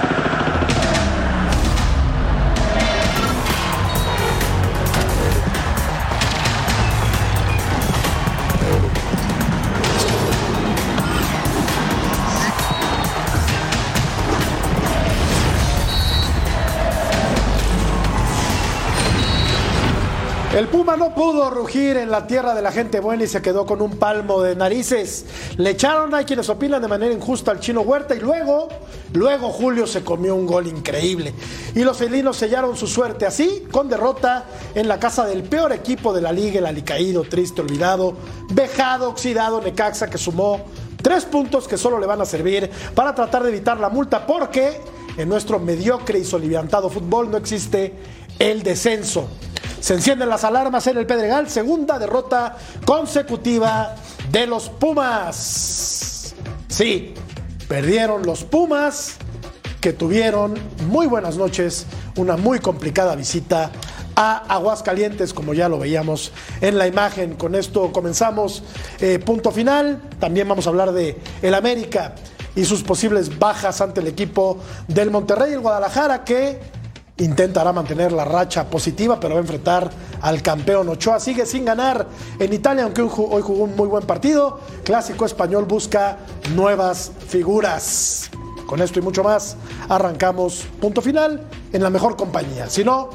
you. El Puma no pudo rugir en la tierra de la gente buena y se quedó con un palmo de narices. Le echaron, hay quienes opinan de manera injusta al chino Huerta y luego, luego Julio se comió un gol increíble. Y los felinos sellaron su suerte así, con derrota en la casa del peor equipo de la liga, el alicaído, triste, olvidado, vejado, oxidado, Necaxa, que sumó tres puntos que solo le van a servir para tratar de evitar la multa, porque en nuestro mediocre y soliviantado fútbol no existe el descenso. Se encienden las alarmas en el Pedregal, segunda derrota consecutiva de los Pumas. Sí, perdieron los Pumas, que tuvieron muy buenas noches, una muy complicada visita a Aguascalientes, como ya lo veíamos en la imagen. Con esto comenzamos eh, punto final. También vamos a hablar de el América y sus posibles bajas ante el equipo del Monterrey y el Guadalajara, que intentará mantener la racha positiva, pero va a enfrentar al campeón Ochoa. Sigue sin ganar en Italia, aunque hoy jugó un muy buen partido. Clásico español busca nuevas figuras. Con esto y mucho más, arrancamos punto final en la mejor compañía. Si no,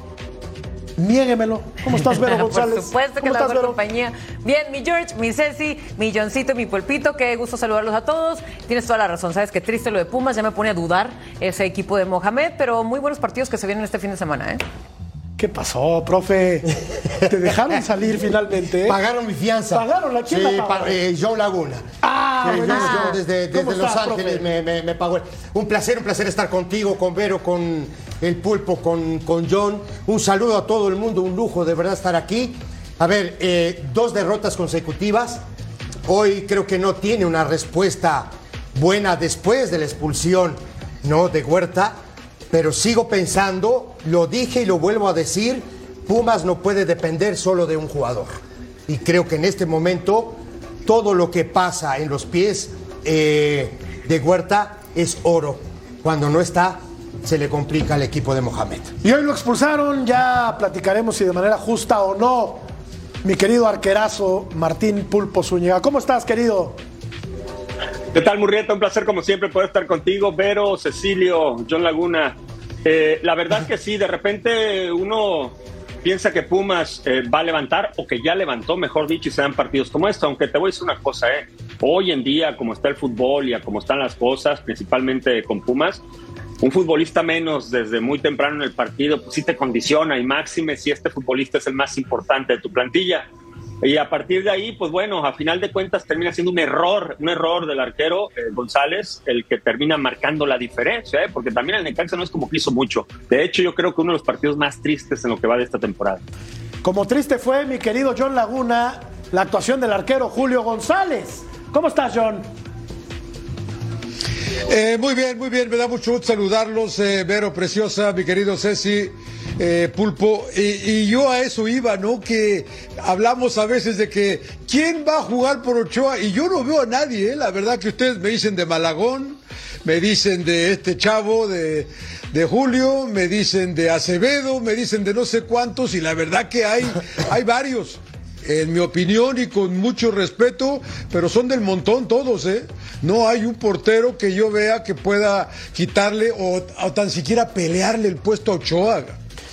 Niéguemelo. ¿Cómo estás, Vero González? Por supuesto que la mejor compañía. Bien, mi George, mi Ceci, mi Johncito, mi Pulpito, qué gusto saludarlos a todos. Tienes toda la razón, sabes que triste lo de Pumas, ya me pone a dudar ese equipo de Mohamed, pero muy buenos partidos que se vienen este fin de semana, ¿eh? ¿Qué pasó, profe? ¿Te dejaron salir finalmente? Pagaron mi fianza. ¿Pagaron la quién sí, eh, Joe Laguna. Ah, sí, yo desde, desde Los Ángeles me, me, me, pagó. Un placer, un placer estar contigo, con Vero, con el Pulpo, con, con John. Un saludo a todo el mundo, un lujo de verdad estar aquí. A ver, eh, dos derrotas consecutivas. Hoy creo que no tiene una respuesta buena después de la expulsión ¿no? de Huerta pero sigo pensando, lo dije y lo vuelvo a decir, Pumas no puede depender solo de un jugador. Y creo que en este momento todo lo que pasa en los pies eh, de Huerta es oro. Cuando no está, se le complica al equipo de Mohamed. Y hoy lo expulsaron, ya platicaremos si de manera justa o no. Mi querido arquerazo Martín Pulpo Zúñiga. ¿Cómo estás, querido? ¿Qué tal, Murrieta? Un placer, como siempre, poder estar contigo. Vero, Cecilio, John Laguna. Eh, la verdad que sí, de repente uno piensa que Pumas eh, va a levantar o que ya levantó, mejor dicho, y se dan partidos como esto. Aunque te voy a decir una cosa, ¿eh? Hoy en día, como está el fútbol y a cómo están las cosas, principalmente con Pumas, un futbolista menos desde muy temprano en el partido, pues sí te condiciona y máxime si este futbolista es el más importante de tu plantilla. Y a partir de ahí, pues bueno, a final de cuentas termina siendo un error, un error del arquero eh, González, el que termina marcando la diferencia, ¿eh? porque también el Necaxa no es como que hizo mucho. De hecho, yo creo que uno de los partidos más tristes en lo que va de esta temporada. Como triste fue, mi querido John Laguna, la actuación del arquero Julio González. ¿Cómo estás, John? Eh, muy bien, muy bien, me da mucho gusto saludarlos, eh, Vero Preciosa, mi querido Ceci. Eh, Pulpo, y, yo a eso iba, ¿no? Que hablamos a veces de que quién va a jugar por Ochoa y yo no veo a nadie, ¿eh? La verdad que ustedes me dicen de Malagón, me dicen de este chavo, de, de Julio, me dicen de Acevedo, me dicen de no sé cuántos y la verdad que hay, hay varios. En mi opinión y con mucho respeto, pero son del montón todos, ¿eh? No hay un portero que yo vea que pueda quitarle o, o tan siquiera pelearle el puesto a Ochoa.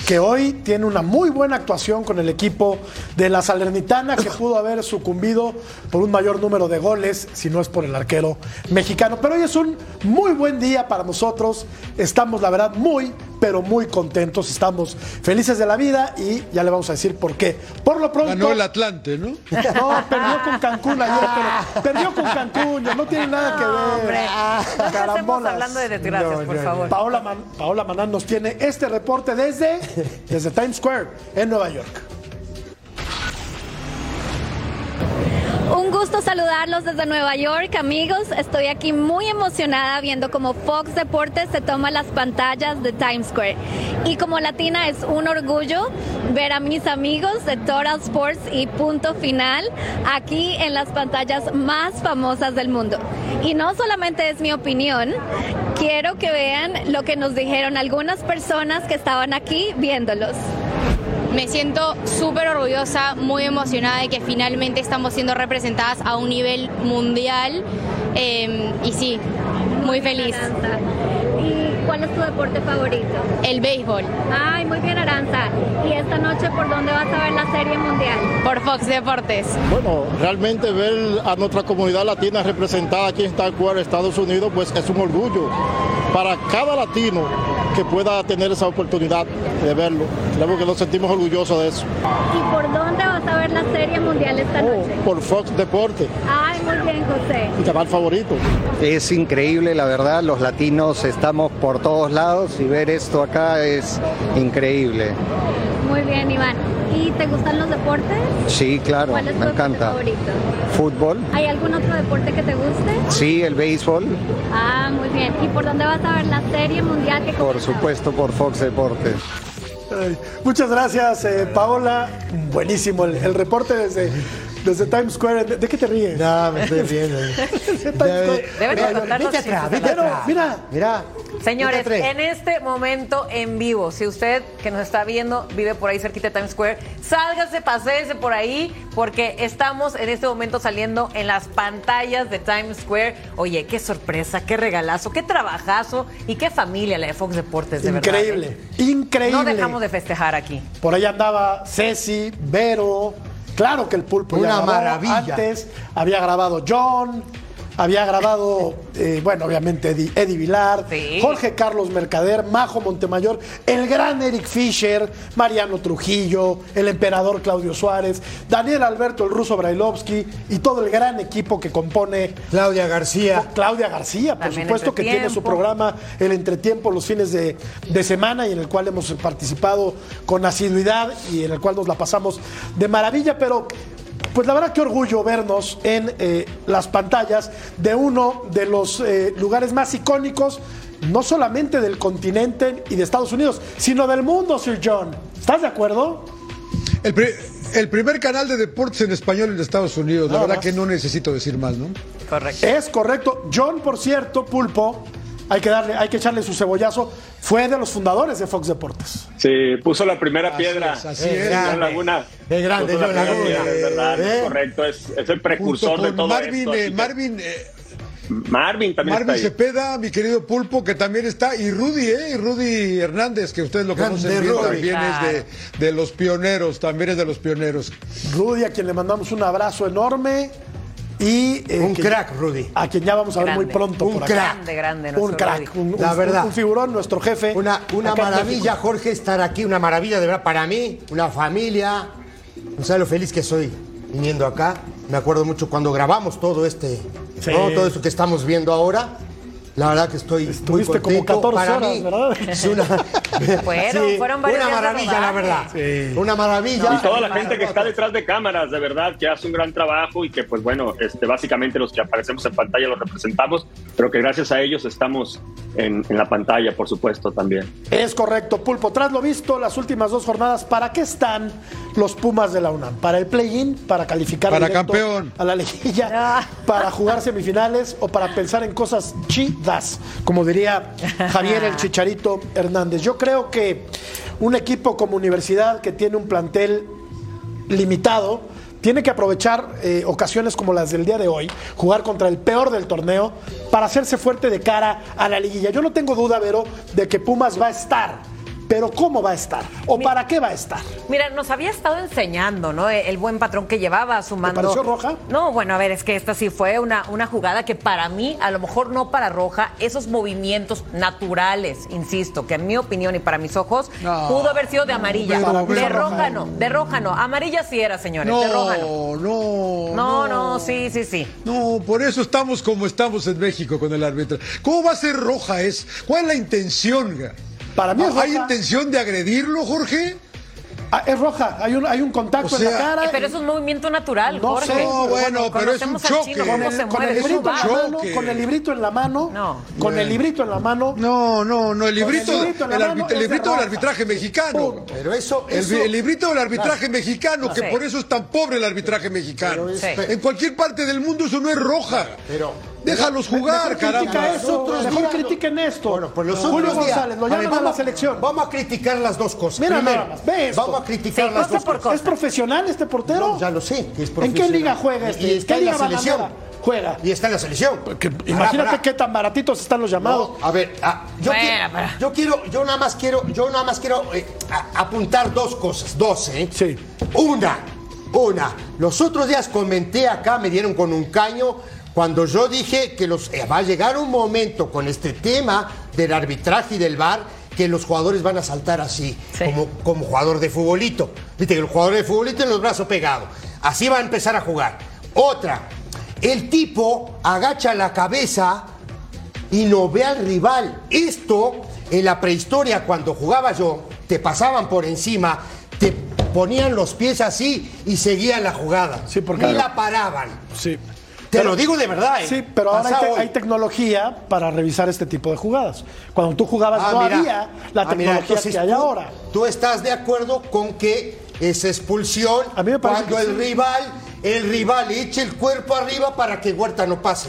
Que hoy tiene una muy buena actuación con el equipo de la Salernitana, que pudo haber sucumbido por un mayor número de goles, si no es por el arquero mexicano. Pero hoy es un muy buen día para nosotros. Estamos, la verdad, muy, pero muy contentos. Estamos felices de la vida y ya le vamos a decir por qué. Por lo pronto. Ganó el Atlante, ¿no? No, perdió con Cancún ayer, pero perdió con Cancún, ya no tiene nada que ver. No, Carambolas. hablando de desgracias, por favor. Paola, Man- Paola Manán nos tiene este reporte desde, desde Times Square en Nueva York. Un gusto saludarlos desde Nueva York, amigos. Estoy aquí muy emocionada viendo cómo Fox Deportes se toma las pantallas de Times Square. Y como latina es un orgullo ver a mis amigos de Total Sports y Punto Final aquí en las pantallas más famosas del mundo. Y no solamente es mi opinión, quiero que vean lo que nos dijeron algunas personas que estaban aquí viéndolos. Me siento súper orgullosa, muy emocionada de que finalmente estamos siendo representadas a un nivel mundial eh, y sí, muy feliz. ¿Y cuál es tu deporte favorito? El béisbol, Ay, muy bien, Aranza. ¿Y esta noche por dónde vas a ver la Serie Mundial? por Fox Deportes. Bueno, realmente ver a nuestra comunidad latina representada aquí en Square, Estados Unidos, pues es un orgullo para cada latino que pueda tener esa oportunidad de verlo. Creo que nos sentimos orgullosos de eso. ¿Y por dónde vas a ver la Serie Mundial esta noche? Por Fox Deporte, Ay, muy bien, José. mi canal favorito. Es increíble, la verdad, los latinos estamos por todos lados y ver esto acá es increíble. Muy bien, Iván. ¿Y te gustan los deportes? Sí, claro, ¿Cuál es tu me encanta. favorito? Fútbol, ¿Hay algún otro deporte que te guste? sí, el béisbol, Ah, muy bien. ¿Y por dónde vas a ver la Serie Mundial que por supuesto por Fox Deportes. Ay, muchas gracias, eh, Paola. Buenísimo el, el reporte desde, desde Times Square. ¿De, de qué te ríes? No, me estoy viendo. Desde Times Square. Deben de Vete contarnos atrás, chistes vete atrás. mira. Mira. Señores, en este momento en vivo, si usted que nos está viendo vive por ahí cerquita de Times Square, sálgase, paséese por ahí, porque estamos en este momento saliendo en las pantallas de Times Square. Oye, qué sorpresa, qué regalazo, qué trabajazo y qué familia la de Fox Deportes, de verdad. Increíble, ¿eh? increíble. No dejamos de festejar aquí. Por ahí andaba Ceci, Vero. Claro que el pulpo ya Una grabó maravilla. Antes había grabado John, había grabado, eh, bueno, obviamente Eddie, Eddie Vilar, Sí. Jorge Carlos Mercader, Majo Montemayor, el gran Eric Fisher, Mariano Trujillo, el emperador Claudio Suárez, Daniel Alberto, el ruso Brailovsky y todo el gran equipo que compone Claudia García. Claudia García, por También supuesto, que tiene su programa El Entretiempo los fines de, de semana y en el cual hemos participado con asiduidad y en el cual nos la pasamos de maravilla, pero pues la verdad que orgullo vernos en eh, las pantallas de uno de los eh, lugares más icónicos, no solamente del continente y de Estados Unidos, sino del mundo, Sir John. ¿Estás de acuerdo? El, pri- el primer canal de deportes en español en Estados Unidos. La verdad más. que no necesito decir más, ¿no? Correcto. Es correcto. John, por cierto, Pulpo, hay que darle, hay que echarle su cebollazo, fue de los fundadores de Fox Deportes. Sí, puso la primera piedra. es, así Eh, es. Laguna. Es grande, Puso la Laguna. piedra, es verdad, ¿Eh? es correcto. Es, es el precursor de todo Marvin, esto. eh, Marvin, eh, Marvin también Marvin está ahí. Cepeda, mi querido Pulpo, que también está, y Rudy, ¿eh? Y Rudy Hernández, que ustedes lo Grande conocen bien, Rudy. también es de, de los pioneros, también es de los pioneros. Rudy, a quien le mandamos un abrazo enorme. Y, eh, Un crack, Rudy. A quien ya vamos a ver muy pronto Un por acá. crack. Grande, grande. Un crack, un, un- La verdad. un figurón, nuestro jefe. Una, una maravilla. Jorge, estar aquí, una maravilla de verdad para mí, una familia. No sabes lo feliz que soy viniendo acá. Me acuerdo mucho cuando grabamos todo este, Sí. ¿no? todo esto que estamos viendo ahora. La verdad que estoy muy Estuviste como contento. 14 para horas, mí, ¿verdad? Es una, Fueron- fueron varios una maravilla, la verdad. rodaje. Una maravilla. Y toda la gente que está detrás de cámaras, de verdad, que hace un gran trabajo y que, pues bueno, este, básicamente los que aparecemos en pantalla los representamos, pero que gracias a ellos estamos en, en la pantalla, por supuesto, también. Es correcto, Pulpo. Tras lo visto, las últimas dos jornadas, ¿para qué están los Pumas de la UNAM? ¿Para el play-in? ¿Para calificar Para campeón. a la liguilla? ¿Para jugar semifinales? ¿O para pensar en cosas Como diría Javier el Chicharito Hernández. Yo creo que un equipo como Universidad que tiene un plantel limitado, tiene que aprovechar eh, ocasiones como las del día de hoy, jugar contra el peor del torneo, para hacerse fuerte de cara a la liguilla. Yo no tengo duda, Vero, de que Pumas va a estar pero ¿cómo va a estar? ¿O para qué va a estar? Mira, nos había estado enseñando, ¿no? El buen patrón que llevaba sumando. pareció roja? No, bueno, a ver, es que esta sí fue una, una jugada que para mí, a lo mejor no para roja, esos movimientos naturales, insisto, que en mi opinión y para mis ojos, No. pudo haber sido de amarilla. Pero, de roja no, de roja no. Amarilla sí era, señores, de roja no. No, no. No, no, sí, sí, sí. No, por eso estamos como estamos en México con el árbitro. ¿Cómo va a ser roja es? ¿Cuál es la intención? Para mí es ¿Hay intención de agredirlo, Jorge? Ah, es roja, hay un, hay un contacto O en la cara. Eh, Pero es un movimiento natural, No Jorge. sé. No, bueno, pero es un choque. chino, con el, con librito en la mano, con el librito en la mano, No. con el librito en la mano. No, no, no, el librito, el librito el, arbit- el de del arbitraje mexicano. Punto. Pero eso, El, eso- el librito del arbitraje mexicano, que Sí. por eso es tan pobre el arbitraje mexicano. Pero es- Sí. En cualquier parte del mundo eso no es roja. Pero- Déjalos jugar, Mejor critica caramba. eso, Otros mejor días- critiquen esto. Bueno, pues los Julio días- González, lo A ver, llaman a la selección. Vamos a criticar las dos cosas. Mira Primero, nada más, ve esto. Vamos a criticar Sí, las dos por cosas. cosa. ¿Es profesional este portero? No, ya lo sé, que es ¿En qué profesional. liga juega Y este? está ¿Qué en la liga selección. juega? Y está en la selección. Pará, imagínate pará. qué tan baratitos están los llamados. No, a ver, ah, yo, Bueno, quiero, yo quiero, yo nada más quiero, yo nada más quiero eh, a- apuntar dos cosas, dos, ¿eh? Sí. Una, una. Los otros días comenté acá, me dieron con un caño cuando yo dije que los, eh, va a llegar un momento con este tema del arbitraje y del VAR que los jugadores van a saltar así, Sí. como, como jugador de futbolito. Viste que el jugador de futbolito en los brazos pegados. Así va a empezar a jugar. Otra, el tipo agacha la cabeza y no ve al rival. Esto, en la prehistoria, cuando jugaba yo, te pasaban por encima, te ponían los pies así y seguían la jugada. Sí, porque- Ni la paraban. Sí. Te lo digo de verdad, ¿eh? Sí, pero ahora hay, te- hay tecnología para revisar este tipo de jugadas. Cuando tú jugabas Ah, no mira. había la Ah, mira, tecnología entonces que hay tú- ahora. Tú estás de acuerdo con que esa expulsión, A mí me parece cuando el sí. rival, el rival eche el cuerpo arriba para que Huerta no pase.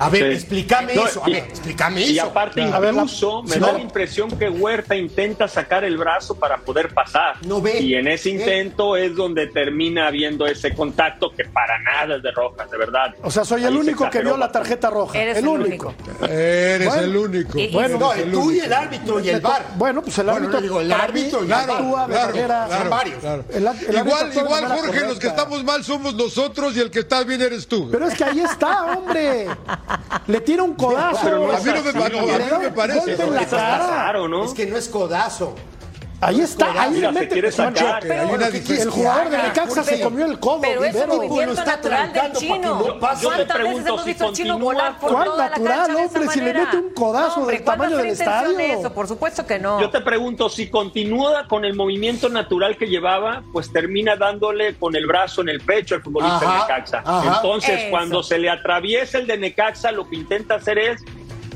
A ver, Sí. explícame No, eso, a y- ver, explícame Y eso. aparte, A ver, la- incluso me da la impresión que Huerta intenta sacar el brazo para poder pasar. No ve. Y en ese ¿Eh? intento es donde termina habiendo ese contacto que para nada es de roja, de verdad. O sea, soy el Ahí único que vio la tarjeta roja. Eres el el único. único. Eres Bueno. el único. Y- y- Bueno, No, el tú y el árbitro y el VAR. Bueno, pues el Bueno, árbitro. digo, el árbitro y el Claro, actúa claro, claro, varios. claro. El- el árbitro igual, Jorge, los que estamos mal somos nosotros y el que está bien eres tú. Pero es que ahí está, hombre. Le tira un codazo. Pero no a mí no me, así. no, a mí no me Le da un parece. golpe en la Eso está cara. raro, ¿no? Es que no es codazo. Ahí está, ahí Mira, le se mete. quiere Bueno, sacar. Hay una el jugador de Necaxa se comió el codo. Pero es un movimiento natural del chino. no. Yo te ¿Cuántas pregunto, veces hemos si visto al chino continúa- volar por ¿Cuál natural, cancha de esa hombre? Si le mete un codazo No, hombre, del ¿cuándo tamaño del estadio? Eso, por supuesto que no. Yo te pregunto, si continúa con el movimiento natural que llevaba, pues termina dándole con el brazo en el pecho al futbolista Ajá, de Necaxa. ajá. Entonces, Eso. cuando se le atraviesa el de Necaxa, lo que intenta hacer es,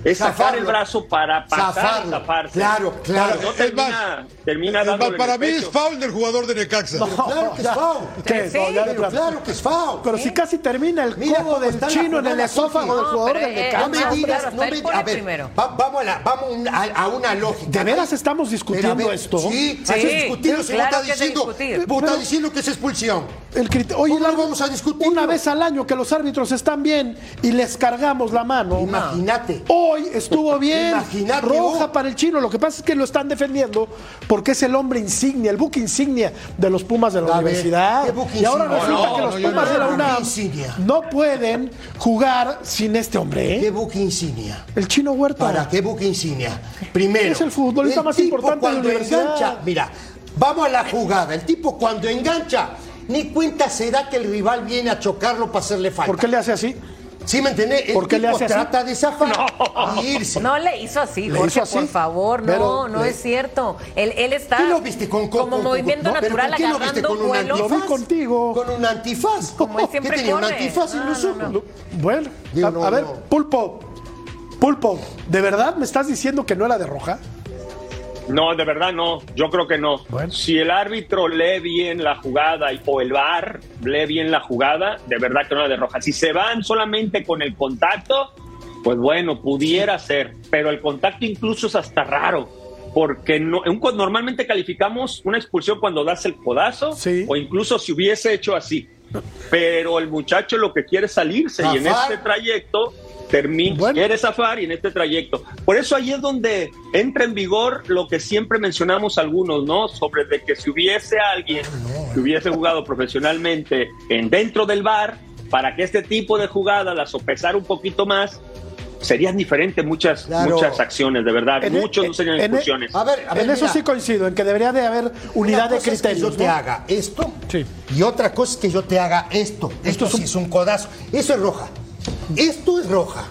es sacar Zafarlo. el brazo para pasar Zafarlo. y zafarse. Claro, claro. No Es termina, más, termina es más, en para mí es foul del jugador de Necaxa. Claro que es foul. Sí. No, de Pero claro que es foul. Pero si casi termina el codo del está chino en el esófago del No, jugador eh, Necaxa. No me digas, no me a ver, vamos, a, la- vamos a una- a una lógica. ¿De veras estamos discutiendo ver, esto? Sí, Sí, que discutirlo, si claro no está es de diciendo, estás diciendo que es expulsión. El Oye, ¿Cómo vamos a discutir? Una vez al año que los árbitros están bien y les cargamos la mano. Imagínate. Hoy estuvo bien. Imagínate, roja vos. para el chino. Lo que pasa es que lo están defendiendo porque es el hombre insignia, el buque insignia de los Pumas de la universidad. ¿qué buque y ahora insignia? resulta No, que no, los Pumas no. de la UNAM no pueden jugar sin este hombre. ¿eh? ¿Qué buque insignia? El chino Huerta. ¿Para qué buque insignia? Primero. Es el futbolista más importante de la universidad. engancha. Mira, vamos a la jugada. El tipo cuando engancha, ni cuenta se da que el rival viene a chocarlo para hacerle falta. ¿Por qué le hace así? ¿Sí me entendés? El ¿Por qué le hace así? trata de zafar y irse. No le hizo así, ¿Le Jorge, hizo así? por favor. No, Pero no le- es cierto. Él, él está ¿Qué lo viste con, con- como con- movimiento no, pero natural ¿con qué lo viste? agarrando ¿Con un vuelo. Lo vi antifaz? contigo. Con un antifaz. Como él ¿Qué siempre tenía? ¿Un corre. antifaz en No, los no, ojos? no. Bueno, Digo, a, no, a ver, no. Pulpo. Pulpo, ¿de verdad me estás diciendo que no era de roja? No, de verdad no. Yo creo que no. Bueno. Si el árbitro lee bien la jugada y- o el VAR lee bien la jugada, de verdad que no la de roja. Si se van solamente con el contacto, pues bueno, pudiera ser. Pero el contacto incluso es hasta raro. Porque no, normalmente calificamos una expulsión cuando das el codazo Sí. o incluso si hubiese hecho así. Pero el muchacho lo que quiere es salirse y en este trayecto termina, Bueno. quiere zafar y en este trayecto. Por eso ahí es donde entra en vigor lo que siempre mencionamos algunos, ¿no? Sobre de que si hubiese alguien que hubiese jugado profesionalmente en dentro del bar, para que este tipo de jugadas las sopesara un poquito más, serían diferentes muchas, Claro. muchas acciones, de verdad. En- Muchos no serían en- expulsiones. A ver, a ver, en eso mira. sí coincido, en que debería de haber unidad de cosa es criterios. que yo te haga esto Sí. y otra cosa es que yo te haga esto. Esto, es un- sí es un codazo. Eso es roja. Esto es roja.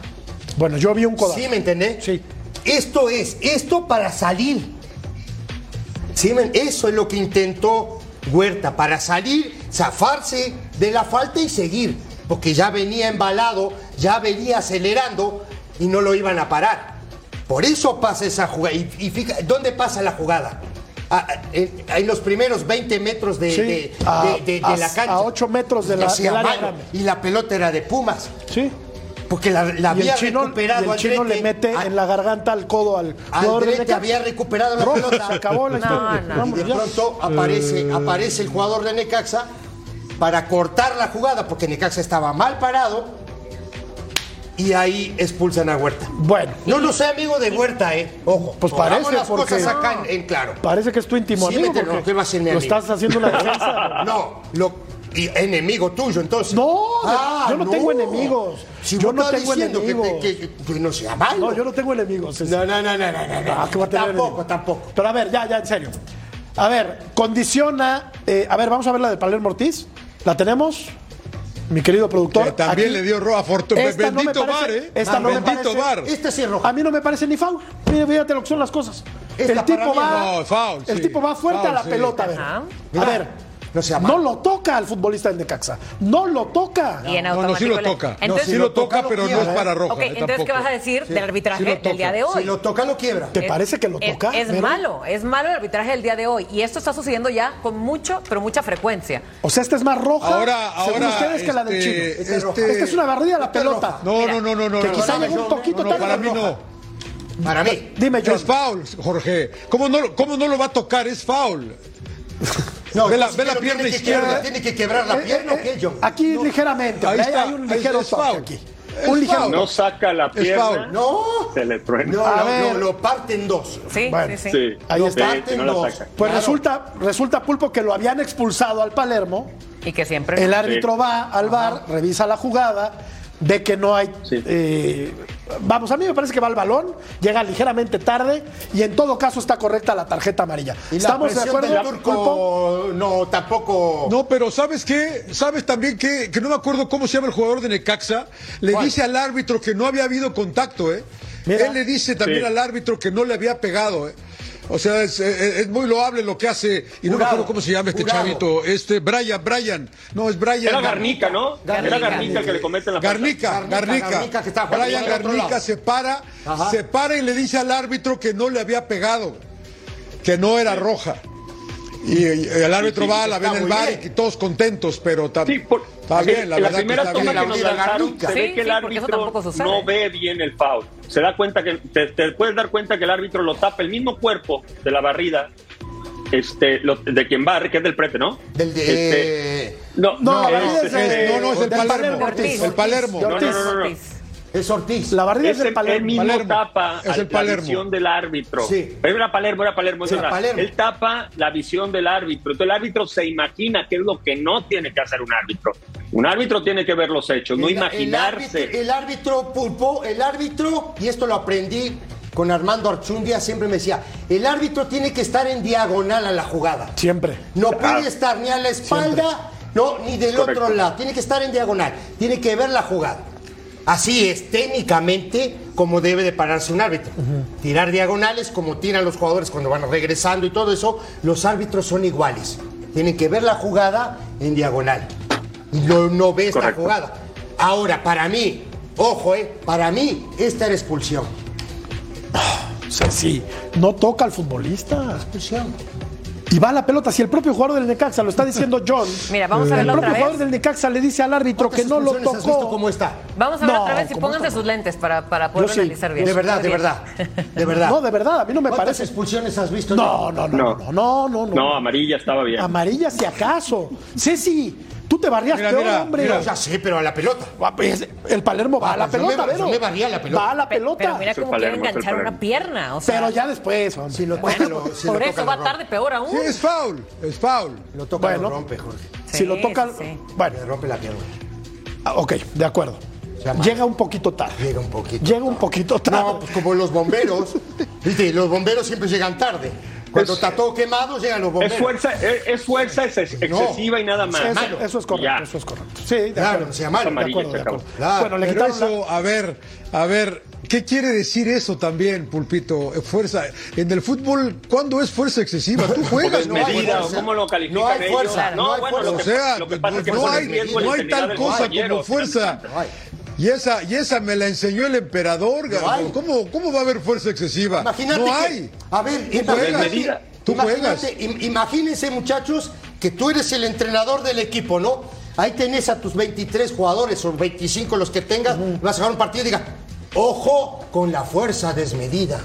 Bueno, yo vi un codazo. ¿Sí me entendés? Sí. Esto es, esto para salir. ¿Sí me- Eso es lo que intentó Huerta, para salir, zafarse de la falta y seguir. Porque ya venía embalado, ya venía acelerando y no lo iban a parar. Por eso pasa esa jugada. Y, y fija, ¿dónde pasa la jugada? Ah, ah, en, en los primeros 20 metros de, Sí, de- a- de- de- de a- la cancha. a ocho metros de la- O sea, mano. Y la pelota era de Pumas. Sí. Porque la, la Y había el chino, recuperado y el chino Aldrete. le mete Ah, en la garganta al codo al jugador Necaxa. había recuperado la pelota. se acabó la No, historia. no. Y Vamos, de ya. pronto aparece, aparece el jugador de Necaxa para cortar la jugada, porque Necaxa estaba mal parado. Y ahí expulsan a Huerta. Bueno, No lo sé, amigo de Huerta, ¿eh? Ojo, Pues parece, las porque- cosas acá en, en claro. parece que es tu íntimo Sí, amigo. porque no, ¿qué va a ser mi Lo amigo? estás haciendo una defensa. No, lo, y enemigo tuyo, entonces. No, Ah, yo no tengo enemigos. Si Yo no tengo diciendo que- enemigos. Que, que- que no sea malo. No, yo no tengo enemigos. es- No, no, no, no, no, no, no. Ah, tampoco, tampoco. Pero a ver, ya, ya, en serio. A ver, condiciona. eh, a ver, vamos a ver la de Palermo Ortiz. ¿La tenemos? Mi querido productor. Que también Aquí. le dio roja fortuna. Esta no me Bendito parece- VAR, ¿eh? Esta no me parece-. Esta sí es roja. A mí no me parece ni foul. Mira, fíjate lo que son las cosas. Esta el tipo va. no, foul, el sí. tipo va fuerte Foul, a la sí. pelota, a ver. Ajá. A Mira, ver. No sea No lo toca al futbolista del Necaxa. No lo toca. Y en No, no, sí lo toca. Entonces, sí lo toca, lo pero no es para roja. ok, eh, entonces, ¿qué vas a decir del arbitraje sí del día de hoy? Si lo toca, lo quiebra. ¿Te parece que lo Es- toca? Es, malo, es malo el arbitraje del día de hoy. Y esto está sucediendo ya con mucho, pero mucha frecuencia. O sea, esta es más roja. Ahora- según ahora, ustedes, que la del este, chino. este- Esta es una barrida a la pelota. No, no, no, no, no. que quizá llegó un poquito no, tarde. para mí no. Para mí. Dime, John. Es foul, Jorge. ¿Cómo no, ¿Cómo no lo va a tocar? Es foul. No, Ve la- ve pierna tiene que izquierda. quebrar- ¿Tiene que quebrar la Eh, pierna eh, o qué, John? Aquí ligeramente. Ahí hay- está, hay un ligero es toque aquí. Es un ligero foul. No saca la pierna. No. se le truena. No, A lo, ver. lo- lo parte en dos. Sí, Bueno, sí, sí. Ahí sí, está. no la Dos. Pues Claro. resulta, resulta, Pulpo, que lo habían expulsado al Palermo. Y que siempre. El árbitro va al bar, revisa la jugada, ve que no hay. Sí. eh, vamos, a mí me parece que va al balón, llega ligeramente tarde y en todo caso está correcta la tarjeta amarilla. Y la ¿Estamos de acuerdo, del Pulpo? turco, no, tampoco. No, pero ¿sabes qué? ¿Sabes también que, que no me acuerdo cómo se llama el jugador de Necaxa? Le ¿Cuál? dice al árbitro que no había habido contacto, ¿eh? Mira. Él le dice también Sí. al árbitro que no le había pegado, ¿eh? O sea, es, es- es muy loable lo que hace. Y no me acuerdo cómo se llama este jurado. chavito. Este, Brian, Brian. No, es Brian. Era Gar- Garnica, ¿no? Garnica. Era Garnica el que le cometen la. Garnica, Garnica, Garnica. Garnica, que está jugando Brian Garnica se para, Ajá. se para y le dice al árbitro que no le había pegado, que no era roja. Y, y el árbitro Sí, sí, va, la ve en está el bar bien. y todos contentos, pero ta- Sí, por- está bien, la en la verdad que primera está toma bien. que nos lanzaron, se Sí, ve que el sí, árbitro no ve bien el foul. Se da cuenta que te, te puedes dar cuenta que el árbitro lo tapa el mismo cuerpo de la barrida, este, lo- de quien barre, que es del prete, ¿no? Del de. Este, no, No, la barrida es, es de- Es- no, no, es el Palermo. Ortiz. El Palermo. No, no, no, no, no. Ortiz. Es Ortiz. La barrida es el, Palermo. él mismo Palermo. tapa Es el Palermo. la visión del árbitro. Sí. Era Palermo, era Palermo. verdad. Palermo. Él tapa la visión del árbitro. Entonces el árbitro se imagina qué es lo que no tiene que hacer un árbitro. Un árbitro tiene que ver los hechos, no imaginarse. El árbitro, el árbitro pulpo, el árbitro, y esto lo aprendí con Armando Archundia, siempre me decía, el árbitro tiene que estar en diagonal a la jugada. Siempre. No puede estar ni a la espalda, no, ni del Correcto. otro lado. Tiene que estar en diagonal. Tiene que ver la jugada. Así es, técnicamente, como debe de pararse un árbitro. Tirar diagonales como tiran los jugadores cuando van regresando y todo eso, los árbitros son iguales. Tienen que ver la jugada en diagonal. Y no, no ves la Correcto. jugada. Ahora, para mí, ojo, eh, para mí, esta era expulsión. O sea, sí, no toca al futbolista. Expulsión. Y va la pelota. Si el propio jugador del Necaxa lo está diciendo John. Mira, vamos a el propio otra jugador vez. del Necaxa le dice al árbitro que ¿Cuántas no lo expulsiones has visto tocó. cómo está? Vamos a ver No, otra vez y ¿cómo pónganse está? sus lentes para, para poder sí. analizar bien. De verdad, de verdad. De verdad. No, de verdad, a mí no me ¿Cuántas parece. expulsiones has visto? No, no, no, no, No. no, no, no. No, amarilla estaba bien. Amarilla si acaso. Ceci, tú te barrías Mira, peor, mira, hombre. mira. Ya sé, pero a la pelota. Pues, El Palermo va a la pues yo pelota, me- Vero. yo me barría a la pelota. Va a la Pe- pelota. Pero mira cómo quiere enganchar una pierna. O sea, Pero ya después, hombre. Si lo toca, lo, si por lo eso toca, va lo tarde peor aún. Sí, es foul, es foul. Lo toca, Bueno. lo rompe, Jorge. si lo toca. sí. Bueno, Le rompe la pierna. ah, ok, de acuerdo. Llega un poquito tarde. Llega un poquito. Llega un poquito tarde. No, pues como los bomberos. Viste, los bomberos siempre llegan tarde. Cuando Es- está todo quemado, llegan los bomberos. Es fuerza, es, es fuerza ex- excesiva y nada más. eso, malo. eso es correcto, Ya. eso es correcto. Sí, de Claro, acuerdo. se llama De amarilla, acuerdo, se de acabó. acuerdo. Claro, bueno, le quitaron la- eso, a ver, a ver, ¿qué quiere decir eso también, Pulpito? Fuerza. En el fútbol, ¿cuándo es fuerza excesiva? Tú juegas, ¿no? fuerza. ¿o ¿cómo lo califican No hay ellos? fuerza, no, no hay bueno, fuerza. lo O sea, lo que pasa es que no hay, la no hay tal cosa como fuerza. Y esa, y esa me la enseñó el emperador, No. ¿Cómo, ¿Cómo va a haber fuerza excesiva? Imagínate no que- hay. A ver, Tú juegas. Tú juegas. im- imagínense, muchachos, que tú eres el entrenador del equipo, ¿no? Ahí tenés a tus 23 jugadores o 25 los que tengas, vas a jugar un partido y diga, ojo con la fuerza desmedida.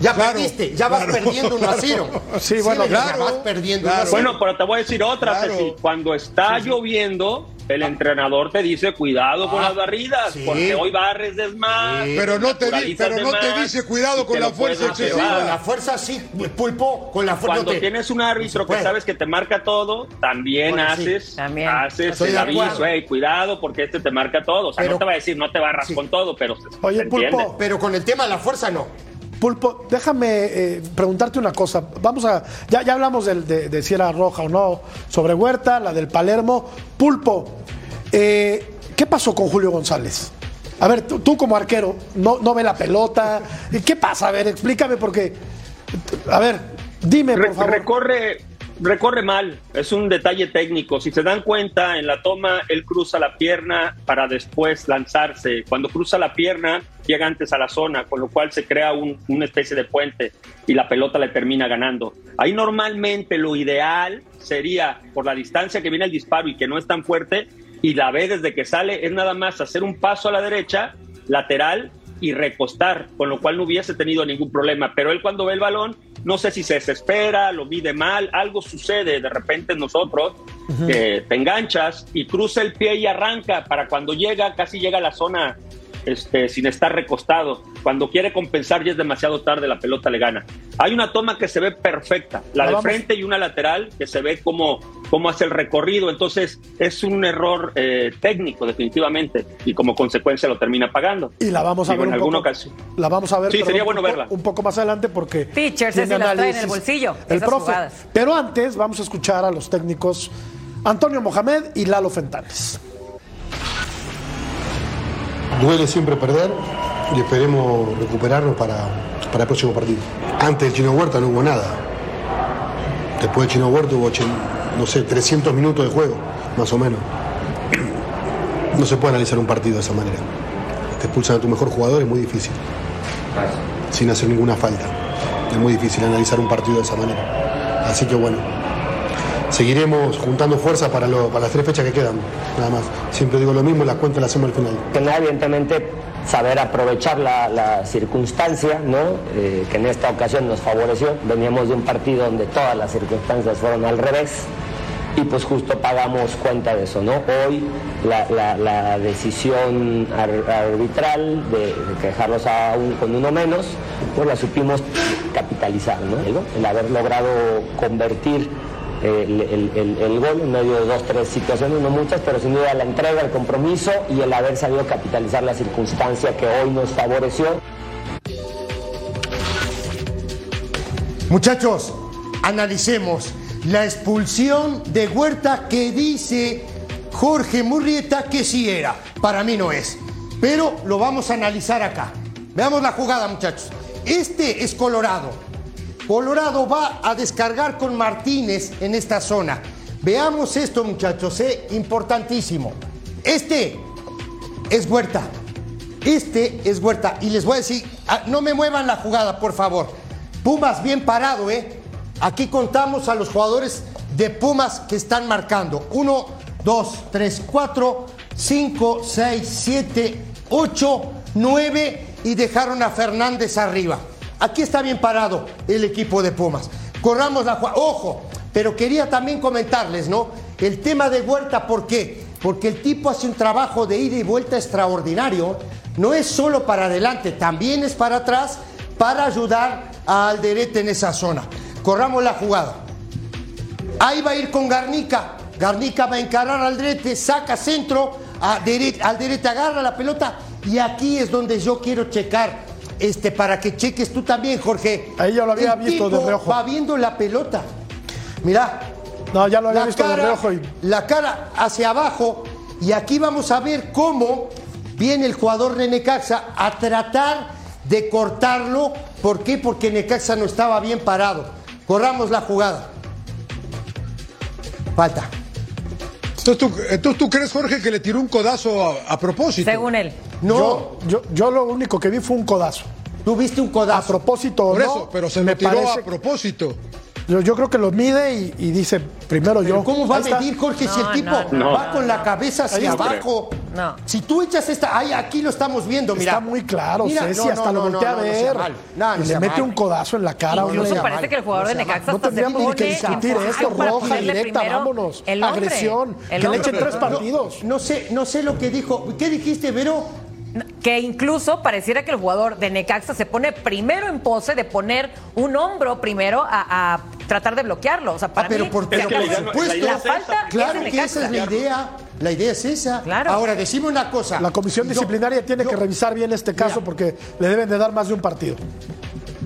Ya Claro, perdiste, ya vas perdiendo 1 a 0. Sí, bueno, claro, ya vas perdiendo 1 a claro. 0. Bueno, pero te voy a decir otra, Claro. Ceci. Cuando está lloviendo, el entrenador te dice cuidado con Ah, las barridas, sí. porque hoy barres de más. Pero no te, di- pero no te dice cuidado con la fuerza excesiva. Con la fuerza sí, pulpo, con la fuerza. Cuando no te- tienes un árbitro que puede. sabes que te marca todo, también Bueno, sí. haces, También. haces el aviso, hey, cuidado porque este te marca todo. O sea, Pero- no te va a decir, no te barras Sí. con todo, pero se, Oye. Pulpo. Pero con el tema de la fuerza no. Pulpo, déjame eh, preguntarte una cosa. Vamos a. Ya, ya hablamos de, de si era roja o no sobre Huerta, la del Palermo. Pulpo, eh, ¿qué pasó con Julio González? A ver, tú, tú como arquero, no, no ve la pelota. ¿Qué pasa? A ver, explícame porque. A ver, dime, por favor. recorre, recorre mal, es un detalle técnico. Si se dan cuenta, en la toma él cruza la pierna para después lanzarse. Cuando cruza la pierna, llega antes a la zona, con lo cual se crea un- una especie de puente y la pelota le termina ganando. Ahí normalmente lo ideal sería, por la distancia que viene el disparo y que no es tan fuerte, y la ve desde que sale, es nada más hacer un paso a la derecha, lateral, y recostar, con lo cual no hubiese tenido ningún problema. Pero él cuando ve el balón, no sé si se desespera, lo mide mal, algo sucede de repente en nosotros, que te enganchas y cruza el pie y arranca para cuando llega, casi llega a la zona este, sin estar recostado. Cuando quiere compensar ya es demasiado tarde, la pelota le gana. Hay una toma que se ve perfecta, la de vamos. frente y una lateral que se ve cómo, cómo hace el recorrido. Entonces es un error eh, técnico definitivamente y como consecuencia lo termina pagando. Y la vamos a Digo, ver en un alguna poco, ocasión. La vamos a ver. Sí, pero sería un bueno poco- verla. Un poco más adelante porque. Teachers, tiene ese la trae en el análisis bolsillo, El profe. jugadas. Pero antes vamos a escuchar a los técnicos Antonio Mohamed y Lalo Fentanes. Duele siempre perder y esperemos recuperarnos para, para el próximo partido. Antes del Chino Huerta no hubo nada. Después del Chino Huerta hubo, no sé, 300 minutos de juego, más o menos. No se puede analizar un partido de esa manera. Te expulsan a tu mejor jugador, es muy difícil. Sin hacer ninguna falta. Es muy difícil analizar un partido de esa manera. Así que bueno, seguiremos juntando fuerzas para, las tres fechas que quedan, nada más. Siempre digo lo mismo, la cuenta la hacemos al final. nada, evidentemente saber aprovechar la, la circunstancia, ¿no? Eh, que en esta ocasión nos favoreció. Veníamos de un partido donde todas las circunstancias fueron al revés y pues justo pagamos cuenta de eso, ¿no? Hoy la, decisión ar- arbitral de, de dejarlos a con uno menos, pues la supimos capitalizar, ¿no? El haber logrado convertir el, gol en medio de dos, tres situaciones, no muchas, pero sin duda la entrega, el compromiso y el haber sabido capitalizar la circunstancia que hoy nos favoreció. Muchachos, analicemos la expulsión de Huerta que dice Jorge Murrieta que sí era. Para mí no es. Pero lo vamos a analizar acá. Veamos la jugada, muchachos. Este es Colorado. Colorado va a descargar con Martínez en esta zona. Veamos esto, muchachos, eh, importantísimo. Este es Huerta. Este es Huerta. Y les voy a decir, ah, no me muevan la jugada, por favor. Pumas bien parado, ¿eh? Aquí contamos a los jugadores de Pumas que están marcando. Uno, dos, tres, cuatro, 5, 6, 7, 8, 9 y dejaron a Fernández arriba. Aquí está bien parado el equipo de Pumas. Corramos la. Ojo, pero quería también comentarles, ¿no? El tema de Huerta, ¿por qué? Porque el tipo hace un trabajo de ida y vuelta extraordinario. No es solo para adelante, también es para atrás para ayudar a Alderete en esa zona. Corramos la jugada. Ahí va a ir con Garnica. Garnica va a encarar al Alderete, saca centro, Alderete agarra la pelota y aquí es donde yo quiero checar. Este, para que cheques tú también, Jorge. Ahí ya lo había El visto de reojo. Va viendo la pelota. Mira. No, ya lo había visto de cara, reojo y- La cara hacia abajo. Y aquí vamos a ver cómo viene el jugador de Necaxa a tratar de cortarlo. ¿Por qué? Porque Necaxa no estaba bien parado. Corramos la jugada. Falta. Entonces tú, entonces tú crees, Jorge, que le tiró un codazo a, a propósito. Según él. No. Yo, yo, yo lo único que vi fue un codazo. ¿Tú viste un A codazo? propósito o Por no, eso, pero se me lo tiró parece- a propósito. Yo, yo creo que lo mide y, y dice primero Pero yo. ¿Cómo va a medir, Jorge, si el tipo no, no, va no, con la cabeza hacia abajo? No. Si tú echas esta. Ahí, aquí lo estamos viendo, mira. Está muy claro, Mira, Ceci, hasta no, lo voltea no, a ver. mal. No, no y le mete mal. un codazo en la cara. Incluso parece que el jugador de mal. Necaxa No tendríamos ni que discutir esto, roja, directa, vámonos. Agresión, El que le echen tres partidos. No sé, no sé lo que dijo. ¿Qué dijiste, Vero? Que incluso pareciera que el jugador de Necaxa se pone primero en pose de poner un hombro primero a, a tratar de bloquearlo. O sea, para Ah, pero mí, por, pero supuesto. la la falta Claro es que esa es la idea. La idea es esa. Claro. Ahora, decime una cosa. La comisión Yo- disciplinaria tiene yo- que revisar bien este caso Mira. porque le deben de dar más de un partido.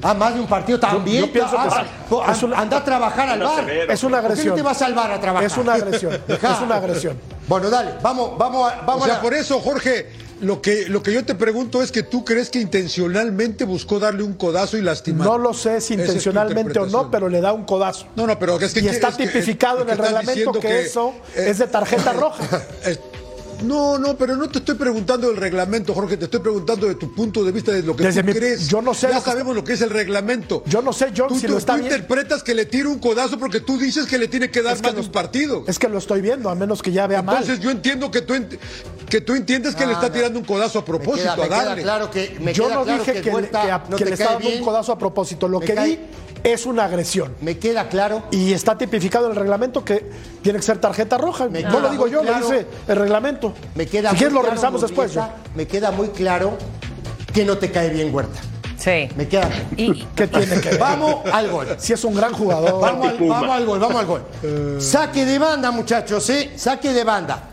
Ah, más de un partido también. yo pienso que Ah, sí. ah, Es una- Anda a trabajar al bar. severo. Es una ¿Por qué no agresión. te vas a salvar a trabajar? Es una agresión. Deja. Es una agresión. Bueno, dale, vamos, vamos, a- O vamos. sea, a- por eso, Jorge, lo que, lo que yo te pregunto es que tú crees que intencionalmente buscó darle un codazo y lastimar. No lo sé si es intencionalmente o no, pero le da un codazo. No, no, pero es que y está es que- tipificado en el reglamento que, eso eh, es de tarjeta roja. No, no, pero no te estoy preguntando del reglamento, Jorge, te estoy preguntando de tu punto de vista de lo que Desde tú mi- crees. yo no sé Ya lo que- sabemos lo que es el reglamento. Yo no sé, John, Tú, si tú- lo está tú bien. interpretas que le tira un codazo porque tú dices que le tiene que dar Es que más de lo- un partido. Es que lo estoy viendo, a menos que ya vea mal. Entonces yo entiendo que tú, ent- que tú entiendes que le está tirando un codazo a me propósito, me a queda claro que me Yo queda no claro dije que, le- Huerta que a- no que te le cae estaba dando un codazo a propósito. Lo Me que cae- di es una agresión. Me queda claro. Y está tipificado en el reglamento que tiene que ser tarjeta roja. Me no queda lo digo yo, claro. lo dice el reglamento. Me queda si muy quieres lo claro, revisamos después. Me queda muy claro que no te cae bien Huerta. Sí. Me queda. Y, ¿Qué tiene que ver? Vamos al gol. Si es un gran jugador. Vamos al, Antipuma. vamos al gol, vamos al gol. Saque de banda, muchachos, ¿eh? Saque de banda.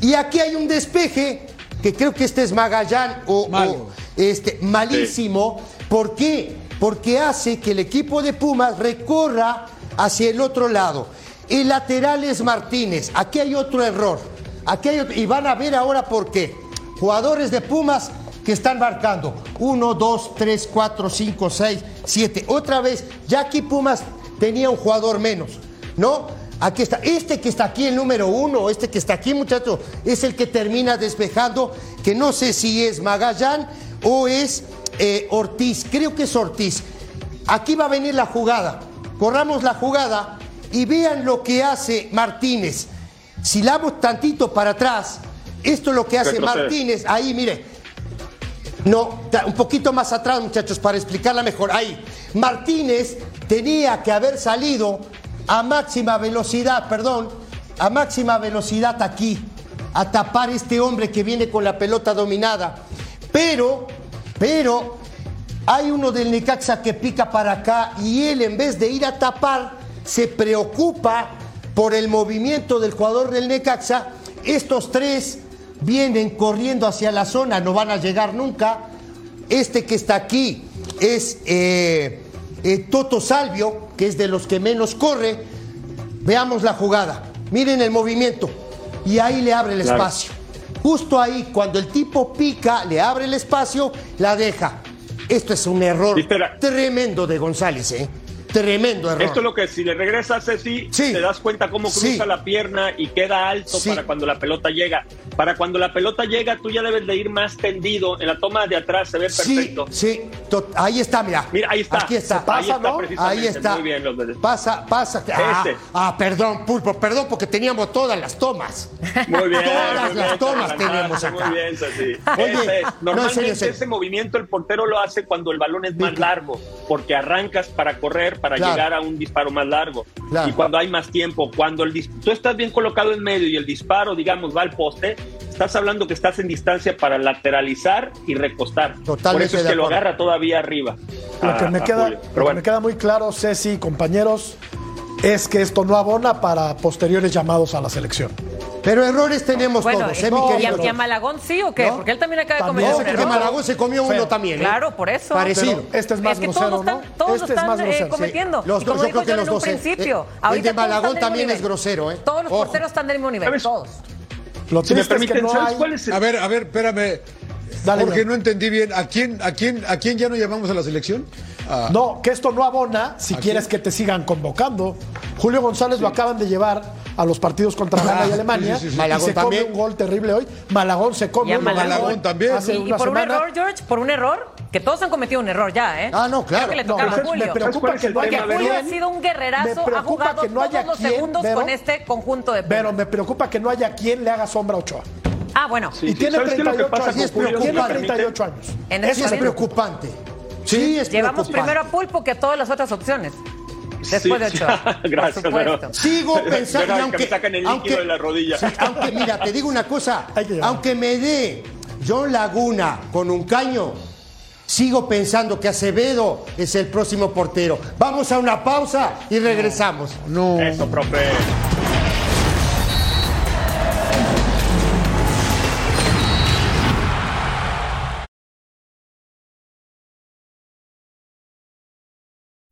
Y aquí hay un despeje, que creo que este es Magallán o, este, malísimo. ¿Por qué? Porque hace que el equipo de Pumas recorra hacia el otro lado. El lateral es Martínez. Aquí hay otro error. Aquí hay otro- y van a ver ahora por qué. Jugadores de Pumas que están marcando. Uno, dos, tres, cuatro, cinco, seis, siete. Otra vez, ya aquí Pumas tenía un jugador menos, ¿no? Aquí está. Este que está aquí, el número uno, este que está aquí, muchachos, es el que termina despejando, que no sé si es Magallán o es eh, Ortiz. Creo que es Ortiz. Aquí va a venir la jugada. Corramos la jugada y vean lo que hace Martínez. Si la damos tantito para atrás, esto es lo que hace Retrocede. Martínez. Ahí, mire. No, un poquito más atrás, muchachos, para explicarla mejor. Ahí. Martínez tenía que haber salido a máxima velocidad, perdón, a máxima velocidad aquí, a tapar este hombre que viene con la pelota dominada. Pero, pero, hay uno del Necaxa que pica para acá y él en vez de ir a tapar, se preocupa por el movimiento del jugador del Necaxa. Estos tres vienen corriendo hacia la zona, no van a llegar nunca. Este que está aquí es eh, eh, Toto Salvio, que es de los que menos corre. Veamos la jugada. Miren el movimiento. Y ahí le abre el Claro. espacio. Justo ahí, cuando el tipo pica, le abre el espacio, la deja. Esto es un error ¿Viste la- tremendo de González, ¿eh? Tremendo error. Esto es lo que si le regresas a Ceci, te das cuenta cómo cruza Sí. la pierna y queda alto Sí. para cuando la pelota llega. Para cuando la pelota llega, tú ya debes de ir más tendido. En la toma de atrás se ve perfecto. Sí, ahí está, mira. Mira, ahí está. Aquí está. Se pasa, Ahí está, ¿no? Ahí está. Muy bien, López. Pasa, pasa. Ah, ah, perdón, Pulpo, perdón, porque teníamos todas las tomas. Muy bien. Todas muy las bien, tomas te tenemos adelantaste, acá. Muy bien, Ceci. Oye, no, Normalmente serio. ese movimiento el portero lo hace cuando el balón es más largo, porque arrancas para correr, para Claro. llegar a un disparo más largo. Claro. Y cuando hay más tiempo, cuando el dis- tú estás bien colocado en medio y el disparo, digamos, va al poste, estás hablando que estás en distancia para lateralizar y recostar. Por Totalmente eso es que lo agarra todavía arriba. Lo que me queda, lo que bueno. me queda muy claro, Ceci, compañeros, es que esto no abona para posteriores llamados a la selección. Pero errores tenemos Bueno, todos, ¿eh, ¿y, mi a, querido? y a Malagón sí o qué? ¿No? Porque él también acaba de cometer un porque. Malagón se comió uno también, ¿eh? Claro, por eso. Parecido. Pero este es más que grosero, todos están, ¿no? todos Este lo es están más eh, grosero. cometiendo. Los y como yo creo que los un eh, principio, eh, el de Malagón también es grosero, ¿eh? Todos los Ojo. porteros están del mismo nivel, todos. Lo Si me es que permiten, no ¿sabes hay... cuál es el A ver, a ver, espérame. Dale, Porque no entendí bien. ¿A quién, a quién, a quién ya no llamamos a la selección? A- No, que esto no abona si quieres que te sigan convocando. Julio González lo acaban de llevar a los partidos contra Ghana y Ah, Alemania sí, sí, sí. y Malagón se come también. un gol terrible hoy. Malagón se come Y uno Malagón también. hace Y, y una por un error, George, por un error, que todos han cometido un error ya, ¿eh? Ah, no, claro. Creo que le No, tocaba me- a Julio. me preocupa cuál es que el no Porque haya tema, Julio ha sido un Me guerrerazo, ha preocupa jugado que no haya todos los quien, segundos Vero. con este conjunto de Pero me preocupa que no haya quien le haga sombra a Ochoa. Ah, bueno. Sí, y sí. tiene ¿Sabes qué es lo que 38 pasa años. Tiene Permite- 38 años. En Eso este es preocupante. Sí, es Llevamos preocupante. primero a Pulpo que todas las otras opciones. Después Sí, de. Ochoa. Gracias, por pero- supuesto. Sigo pensando, que aunque, me sacan el líquido aunque- de la rodilla. Sí, aunque, mira, te digo una cosa, aunque me dé John Laguna con un caño, sigo pensando que Acevedo es el próximo portero. Vamos a una pausa y regresamos. No. Eso, profe.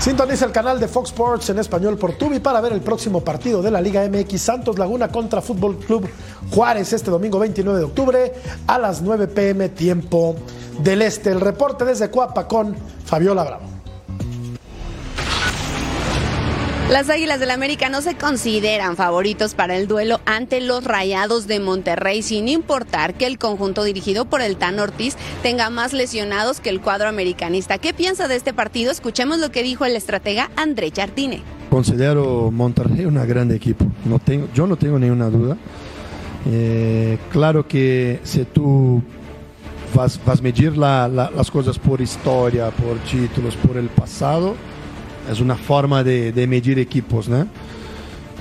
Sintoniza el canal de Fox Sports en español por Tubi para ver el próximo partido de la Liga MX Santos Laguna contra Fútbol Club Juárez este domingo 29 de octubre a las 9 pm tiempo del Este. El reporte desde Cuapa con Fabiola Bravo. Las Águilas del América no se consideran favoritos para el duelo ante los Rayados de Monterrey, sin importar que el conjunto dirigido por el Tan Ortiz tenga más lesionados que el cuadro americanista. ¿Qué piensa de este partido? Escuchemos lo que dijo el estratega André Jardine. Considero Monterrey un gran equipo, no tengo, yo no tengo ninguna duda. Eh, claro que si tú vas, vas a medir la- la- las cosas por historia, por títulos, por el pasado, es una forma de, de medir equipos, ¿no?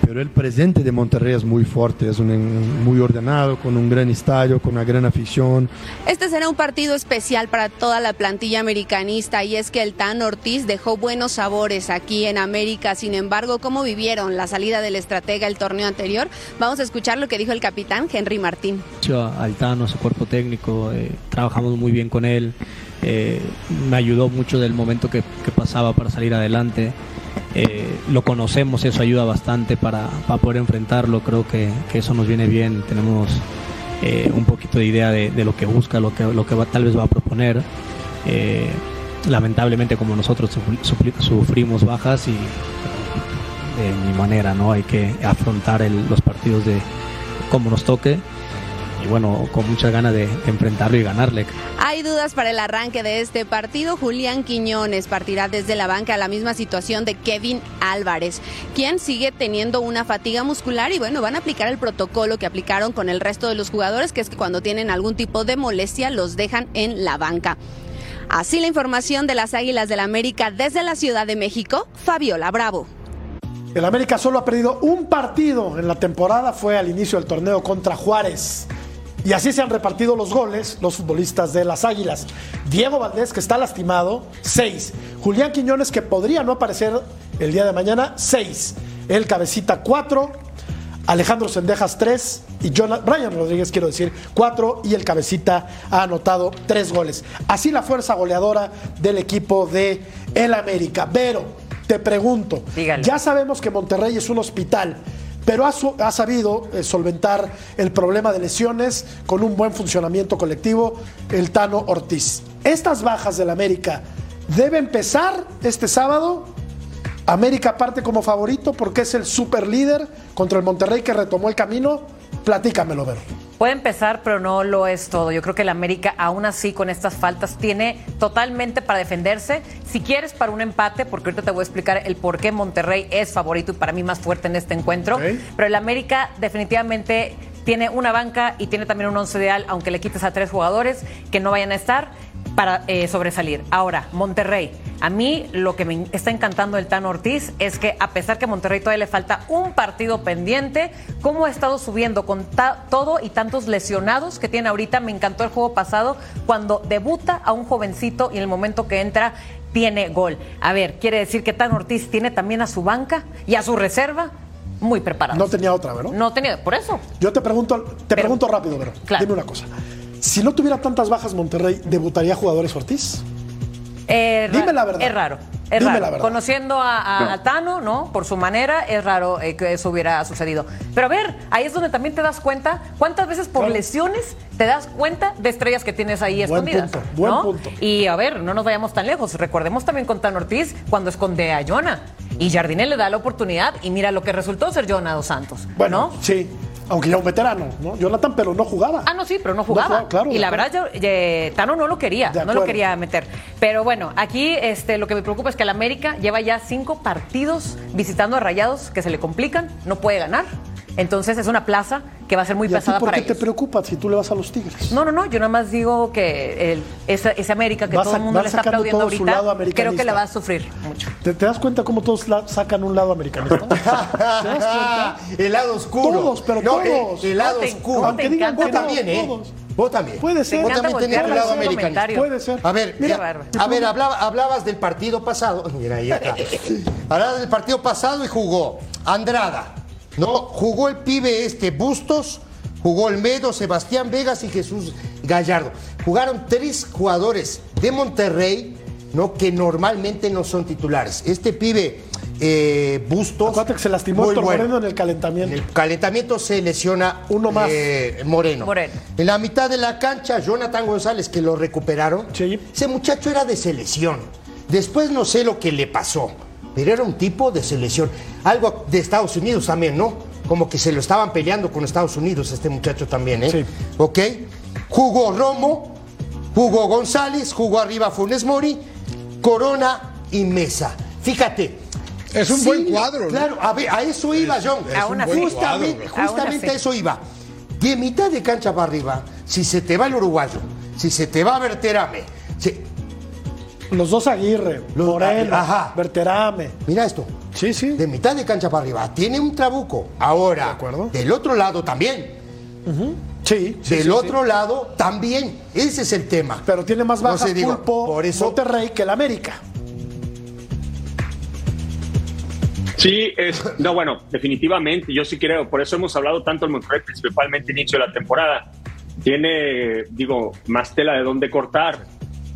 Pero el presente de Monterrey es muy fuerte, es un, muy ordenado, con un gran estadio, con una gran afición. Este será un partido especial para toda la plantilla americanista y es que el Tan Ortiz dejó buenos sabores aquí en América. Sin embargo, ¿cómo vivieron la salida del estratega el torneo anterior? Vamos a escuchar lo que dijo el capitán Henry Martín. mucho a Altano, a su cuerpo técnico, eh, trabajamos muy bien con él, eh, me ayudó mucho del momento que, que pasaba para salir adelante. Eh, lo conocemos, eso ayuda bastante para, para poder enfrentarlo, creo que, que eso nos viene bien, tenemos eh, un poquito de idea de, de lo que busca, lo que, lo que va- tal vez va a proponer. Eh, lamentablemente como nosotros sufri- sufri- sufrimos bajas y de mi manera, ¿no? Hay que afrontar el- los partidos de como nos toque y bueno, con muchas ganas de, de enfrentarlo y ganarle. Hay dudas para el arranque de este partido. Julián Quiñones partirá desde la banca a la misma situación de Kevin Álvarez, quien sigue teniendo una fatiga muscular y bueno, van a aplicar el protocolo que aplicaron con el resto de los jugadores, que es que cuando tienen algún tipo de molestia los dejan en la banca. Así la información de las Águilas del América desde la Ciudad de México, Fabiola Bravo. El América solo ha perdido un partido en la temporada, fue al inicio del torneo contra Juárez. Y así se han repartido los goles los futbolistas de las Águilas. Diego Valdés, que está lastimado, 6. Julián Quiñones, que podría no aparecer el día de mañana, 6. El Cabecita, 4. Alejandro Sendejas, 3. Y Jonathan, Brian Rodríguez, quiero decir, 4. Y el Cabecita ha anotado 3 goles. Así la fuerza goleadora del equipo de El América. Pero, te pregunto, ya sabemos que Monterrey es un hospital pero ha, ha sabido eh, solventar el problema de lesiones con un buen funcionamiento colectivo el Tano Ortiz. Estas bajas del América debe empezar este sábado. América parte como favorito porque es el super líder contra el Monterrey que retomó el camino. Platícamelo, Vero. Puede empezar, pero no lo es todo. Yo creo que el América, aún así, con estas faltas, tiene totalmente para defenderse. Si quieres, para un empate, porque ahorita te voy a explicar el por qué Monterrey es favorito y para mí más fuerte en este encuentro. Pero el América definitivamente tiene una banca y tiene también un once ideal, aunque le quites a tres jugadores que no vayan a estar para eh, sobresalir. Ahora, Monterrey. A mí lo que me está encantando del Tano Ortiz es que a pesar que a Monterrey todavía le falta un partido pendiente, cómo ha estado subiendo con todo y tantos lesionados que tiene ahorita. Me encantó el juego pasado cuando debuta a un jovencito y en el momento que entra tiene gol. A ver, quiere decir que Tano Ortiz tiene también a su banca y a su reserva muy preparados. No tenía otra, ¿verdad? No tenía, por eso. Yo te pregunto, te pregunto rápido, Vero. Dime una cosa. Si no tuviera tantas bajas Monterrey, ¿debutaría jugadores Ortiz? Eh, Dime la verdad. Es raro. Es Dime raro. la verdad. Conociendo a, a- No. a Tano, ¿no? Por su manera, es raro eh, que eso hubiera sucedido. Pero a ver, ahí es donde también te das cuenta cuántas veces por lesiones te das cuenta de estrellas que tienes ahí Buen escondidas. punto, buen ¿no? punto. Y a ver, no nos vayamos tan lejos. Recordemos también con Tano Ortiz cuando esconde a Jonah. Y Jardinel le da la oportunidad y mira lo que resultó ser Jonah dos Santos. Bueno, sí. Aunque ya un veterano, ¿no? Jonathan, pero no jugaba. Ah, no, sí, pero no jugaba. jugaba, claro, y la verdad, yo, eh, Tano no lo quería, no lo quería meter. Pero bueno, aquí este, lo que me preocupa es que el América lleva ya cinco partidos visitando a Rayados que se le complican, no puede ganar. Entonces es una plaza que va a ser muy ¿Y a ti pesada por para qué te ellos. preocupa si tú le vas a los Tigres? No, no, no, yo nada más digo que el- esa- ese América que Va todo el mundo le está sacando aplaudiendo todo su ahorita, lado creo que americanista. la va a sufrir mucho. ¿Te, te das cuenta cómo todos la- sacan un lado americanista? ¿Te das cuenta? el lado oscuro. Todos, pero No, el- todos. El, lado ¿Cómo te- oscuro. te Aunque digan encanta vos también, todos, ¿eh? todos. Vos también. Puede ser. Vos Te también encanta tenés tu voltear lado hacer americanista. Puede ser. A ver, Mira, mira, bárbaro. a ver, hablaba- hablabas del partido pasado. Mira, ahí está. hablabas del partido pasado y jugó Andrada. ¿No? Jugó el pibe este Bustos, jugó Olmedo, Sebastián Vegas y Jesús Gallardo. Jugaron tres jugadores de Monterrey, ¿no? Que normalmente no son titulares. Este pibe eh, Bustos. Acuérdate que se lastimó Héctor bueno. Moreno en el calentamiento. En el calentamiento se lesiona Uno más. eh, Moreno. Moreno. En la mitad de la cancha, Jonathan González, que lo recuperaron. Ese muchacho era de selección. Después no sé lo que le pasó, pero era un tipo de selección. Algo de Estados Unidos también, ¿no? Como que se lo estaban peleando con Estados Unidos este muchacho también, ¿eh? ¿Ok? Jugó Romo, jugó González, jugó arriba Funes Mori, Corona y Mesa. Fíjate. Es un Sí, buen cuadro, ¿no? Claro, a, ver, a eso iba, Es- John. es un Aún buen justamente cuadro, justamente a eso iba. De mitad de cancha para arriba, si se te va el uruguayo, si se te va Berterame, si- Los dos Aguirre, Moreno, Ajá. Berterame. Mira esto. Sí, sí. De mitad de cancha para arriba, tiene un trabuco. Ahora, del otro lado también. Sí. sí, Del sí, otro lado también. Ese es el tema. Pero tiene más No bajas sé, digo, Pulpo por eso- Monterrey que el América. Sí, es, no, bueno, definitivamente, yo sí creo, por eso hemos hablado tanto del Monterrey, principalmente inicio de la temporada. Tiene, digo, más tela de dónde cortar.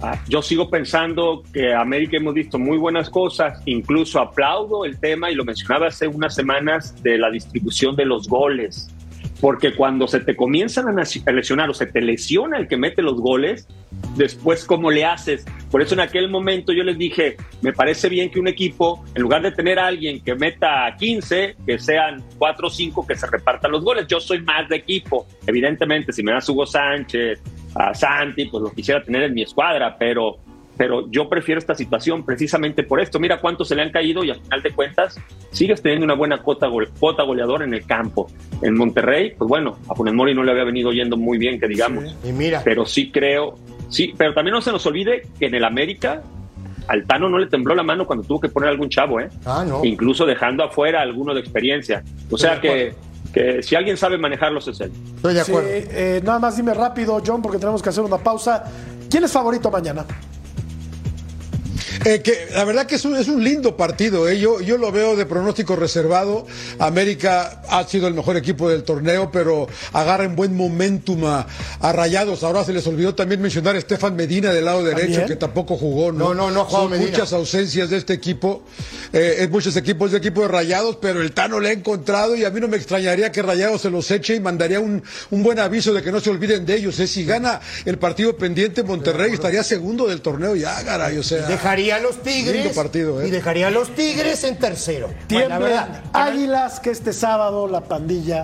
Ah, yo sigo pensando que América hemos visto muy buenas cosas, incluso aplaudo el tema, y lo mencionaba hace unas semanas, de la distribución de los goles. Porque cuando se te comienzan a lesionar o se te lesiona el que mete los goles, después cómo le haces. Por eso en aquel momento yo les dije, me parece bien que un equipo, en lugar de tener a alguien que meta 15, que sean 4 o 5 que se repartan los goles. Yo soy más de equipo. Evidentemente, si me das Hugo Sánchez, a Santi, pues lo quisiera tener en mi escuadra, pero, pero yo prefiero esta situación precisamente por esto. Mira cuántos se le han caído y al final de cuentas sigues teniendo una buena cuota, gole- cuota goleadora en el campo. En Monterrey, pues bueno, a Funes Mori no le había venido yendo muy bien, que digamos. Y mira. Pero sí creo, sí, pero también no se nos olvide que en el América al Tano no le tembló la mano cuando tuvo que poner algún chavo, ¿eh? Ah, no. Incluso dejando afuera a alguno de experiencia. O sea que, que si alguien sabe manejarlos es él. Estoy de Sí, acuerdo. eh, nada más dime rápido, John, porque tenemos que hacer una pausa. ¿Quién es favorito mañana? Eh, que la verdad que es un, es un lindo partido. eh. Yo, yo lo veo de pronóstico reservado. América ha sido el mejor equipo del torneo, pero agarra en buen momentum a, a Rayados. Ahora se les olvidó también mencionar a Estefan Medina del lado derecho, ¿También? que tampoco jugó. No, No, no, no ha jugado Son Medina. muchas ausencias de este equipo. Eh, en muchos equipos de equipo de Rayados, pero el Tano le ha encontrado y a mí no me extrañaría que Rayados se los eche y mandaría un, un buen aviso de que no se olviden de ellos. eh. Si gana el partido pendiente, Monterrey estaría segundo del torneo ya, caray. O sea, Dejaría a los Tigres. Lindo partido, ¿eh? Y dejaría a los Tigres en tercero. Bueno, la Tiemblen verdad. Águilas que este sábado la pandilla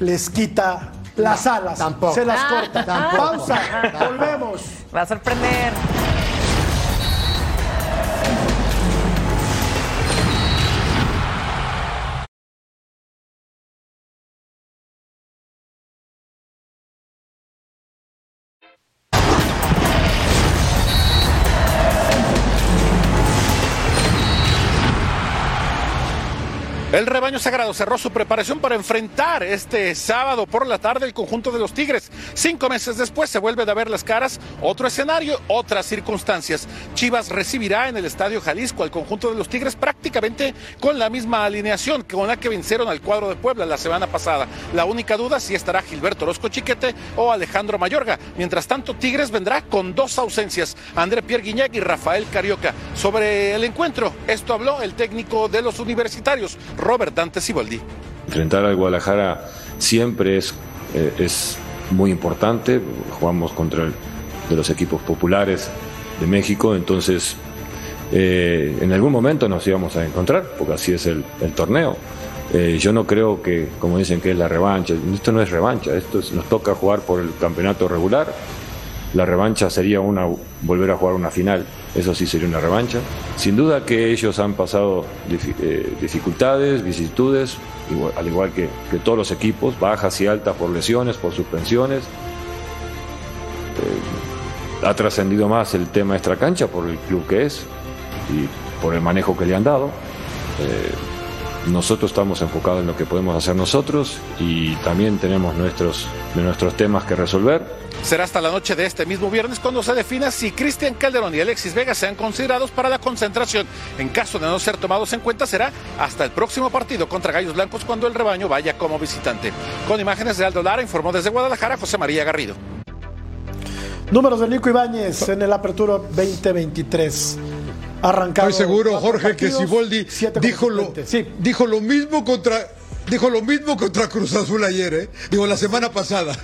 les quita las alas. tampoco. Se las Ah, corta. tampoco. Pausa. Volvemos. Va a sorprender. El rebaño sagrado cerró su preparación para enfrentar este sábado por la tarde el conjunto de los Tigres. Cinco meses después se vuelve a ver las caras, otro escenario, otras circunstancias. Chivas recibirá en el Estadio Jalisco al conjunto de los Tigres prácticamente con la misma alineación con la que vencieron al cuadro de Puebla la semana pasada. La única duda si estará Gilberto Orozco Chiquete o Alejandro Mayorga. Mientras tanto, Tigres vendrá con dos ausencias, André Pierre Guignac y Rafael Carioca. Sobre el encuentro, esto habló el técnico de los universitarios, Robert Dante Siboldi. Enfrentar al Guadalajara siempre es, eh, es muy importante. Jugamos contra el- de los equipos populares de México, entonces eh, en algún momento nos íbamos a encontrar, porque así es el, torneo. Eh, yo no creo que, como dicen, que es la revancha. Esto no es revancha, esto es- nos toca jugar por el campeonato regular. La revancha sería una volver a jugar una final, eso sí sería una revancha. Sin duda que ellos han pasado eh, dificultades, vicisitudes, al igual que, que todos los equipos, bajas y altas por lesiones, por suspensiones. Eh, ha trascendido más el tema extracancha por el club que es y por el manejo que le han dado. Eh, nosotros estamos enfocados en lo que podemos hacer nosotros y también tenemos nuestros, nuestros temas que resolver. Será hasta la noche de este mismo viernes cuando se defina si Cristian Calderón y Alexis Vega sean considerados para la concentración. En caso de no ser tomados en cuenta, será hasta el próximo partido contra Gallos Blancos cuando el rebaño vaya como visitante. Con imágenes de Aldo Lara, informó desde Guadalajara José María Garrido. Números de Nico Ibáñez en el Apertura 2023. Arrancado. Estoy seguro, Jorge, que partidos, Siboldi siete dijo lo, dijo lo mismo contra dijo lo mismo contra Cruz Azul ayer, ¿eh? Digo, la semana pasada.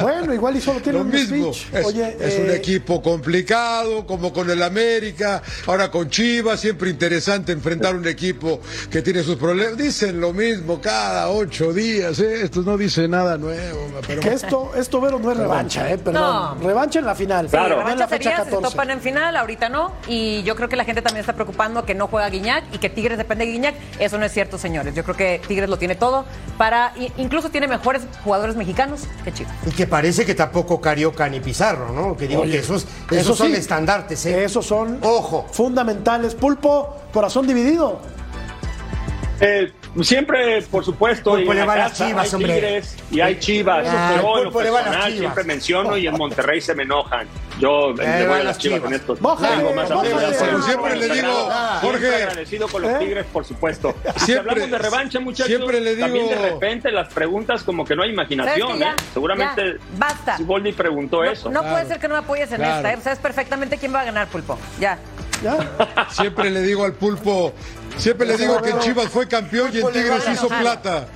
Bueno, igual y solo tiene Lo un mismo. speech. Es, Oye, es un eh, equipo complicado, como con el América, ahora con Chivas, siempre interesante enfrentar un equipo que tiene sus problemas. Dicen lo mismo cada ocho días, ¿eh? Esto no dice nada nuevo. Pero... Que esto, esto Vero, no es revancha, ¿eh? Perdón. No. Revancha en la final. Sí, no en revancha la fecha sería se 14. topan en final, ahorita no. Y yo creo que la gente también está preocupando que no juega Guiñac y que Tigres depende de Guiñac. Eso no es cierto, señores. Yo creo que Tigres lo tiene todo para. Incluso tiene mejores jugadores mexicanos que Chivas. Y que parece que tampoco Carioca ni Pizarro, ¿no? Que digo Oye, que esos, eso esos son sí. estandartes, ¿eh? Esos son Ojo. fundamentales. Pulpo, corazón dividido. Eh, siempre, por supuesto, y en la casa Chivas, hay hombre. Tigres y hay Chivas. Ah, pero en lo Pulpo le va a las personal Chivas. siempre menciono y en Monterrey se me enojan. Yo Eh, le voy a las Chivas, en estos. Mójale, más mójale. admiración. Como siempre le digo, Siempre Jorge. agradecido con los ¿Eh? Tigres, por supuesto. Y si Siempre- hablamos de revancha, muchachos, siempre le también de digo- repente las preguntas como que no hay imaginación. ¿eh? Seguramente ya, basta. Siboldi preguntó eso. No puede ser que no me apoyes en claro. esta. ¿eh? Sabes perfectamente quién va a ganar, Pulpo. Ya. ¿Ya? Siempre le digo al pulpo, siempre le digo que en Chivas fue campeón y en Tigres hizo plata.